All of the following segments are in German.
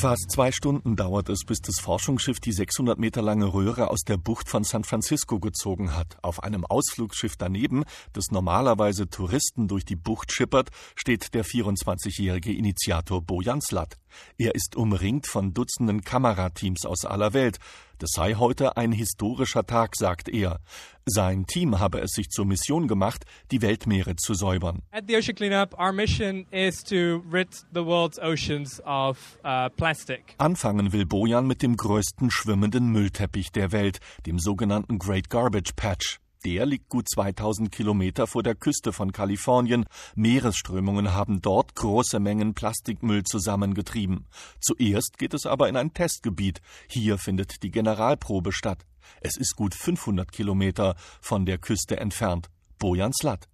Fast zwei Stunden dauert es, bis das Forschungsschiff die 600 Meter lange Röhre aus der Bucht von San Francisco gezogen hat. Auf einem Ausflugsschiff daneben, das normalerweise Touristen durch die Bucht schippert, steht der 24-jährige Initiator Bojan Slat. Er ist umringt von Dutzenden Kamerateams aus aller Welt. Das sei heute ein historischer Tag, sagt er. Sein Team habe es sich zur Mission gemacht, die Weltmeere zu säubern. At the Ocean Cleanup, our mission is to rid the world's oceans of uh, plastic. Anfangen will Bojan mit dem größten schwimmenden Müllteppich der Welt, dem sogenannten Great Garbage Patch. Der liegt gut 2000 Kilometer vor der Küste von Kalifornien. Meeresströmungen haben dort große Mengen Plastikmüll zusammengetrieben. Zuerst geht es aber in ein Testgebiet. Hier findet die Generalprobe statt. Es ist gut 500 Kilometer von der Küste entfernt. Bojan Slat.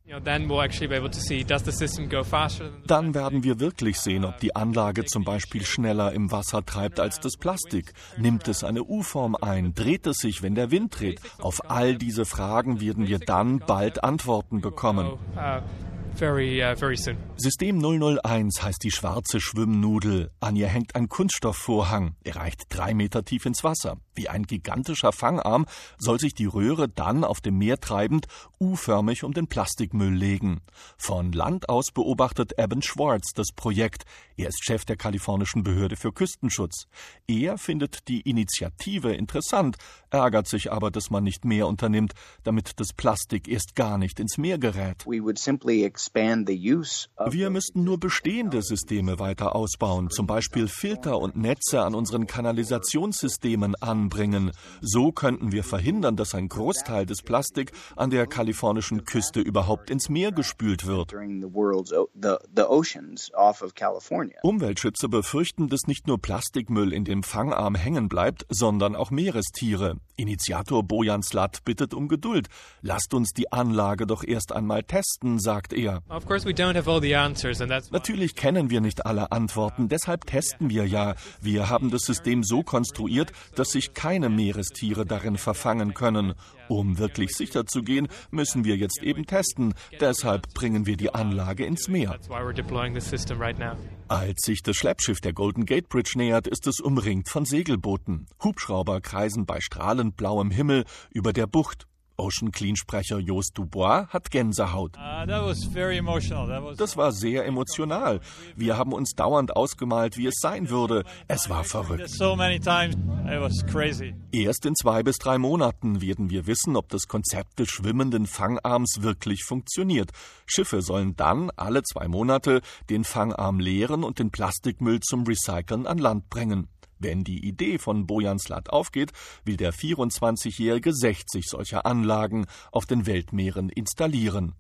Dann werden wir wirklich sehen, ob die Anlage zum Beispiel schneller im Wasser treibt als das Plastik. Nimmt es eine U-Form ein? Dreht es sich, wenn der Wind dreht? Auf all diese Fragen werden wir dann bald Antworten bekommen. Very, uh, very soon. System 001 heißt die schwarze Schwimmnudel. An ihr hängt ein Kunststoffvorhang. Er reicht drei Meter tief ins Wasser. Wie ein gigantischer Fangarm soll sich die Röhre dann auf dem Meer treibend U-förmig um den Plastikmüll legen. Von Land aus beobachtet Evan Schwartz das Projekt. Er ist Chef der kalifornischen Behörde für Küstenschutz. Er findet die Initiative interessant, ärgert sich aber, dass man nicht mehr unternimmt, damit das Plastik erst gar nicht ins Meer gerät. Wir müssten nur bestehende Systeme weiter ausbauen, zum Beispiel Filter und Netze an unseren Kanalisationssystemen anbringen. So könnten wir verhindern, dass ein Großteil des Plastik an der kalifornischen Küste überhaupt ins Meer gespült wird. Umweltschützer befürchten, dass nicht nur Plastikmüll in dem Fangarm hängen bleibt, sondern auch Meerestiere. Initiator Bojan Slat bittet um Geduld. Lasst uns die Anlage doch erst einmal testen, sagt er. Natürlich kennen wir nicht alle Antworten, deshalb testen wir ja. Wir haben das System so konstruiert, dass sich keine Meerestiere darin verfangen können. Um wirklich sicher zu gehen, müssen wir jetzt eben testen. Deshalb bringen wir die Anlage ins Meer. Als sich das Schleppschiff der Golden Gate Bridge nähert, ist es umringt von Segelbooten. Hubschrauber kreisen bei strahlend blauem Himmel über der Bucht. Ocean Clean-Sprecher Jos Dubois hat Gänsehaut. Uh, das war sehr emotional. Wir haben uns dauernd ausgemalt, wie es sein würde. Es war verrückt. Erst in zwei bis drei Monaten werden wir wissen, ob das Konzept des schwimmenden Fangarms wirklich funktioniert. Schiffe sollen dann alle zwei Monate den Fangarm leeren und den Plastikmüll zum Recyceln an Land bringen. Wenn die Idee von Bojan Slat aufgeht, will der 24-Jährige 60 solcher Anlagen auf den Weltmeeren installieren.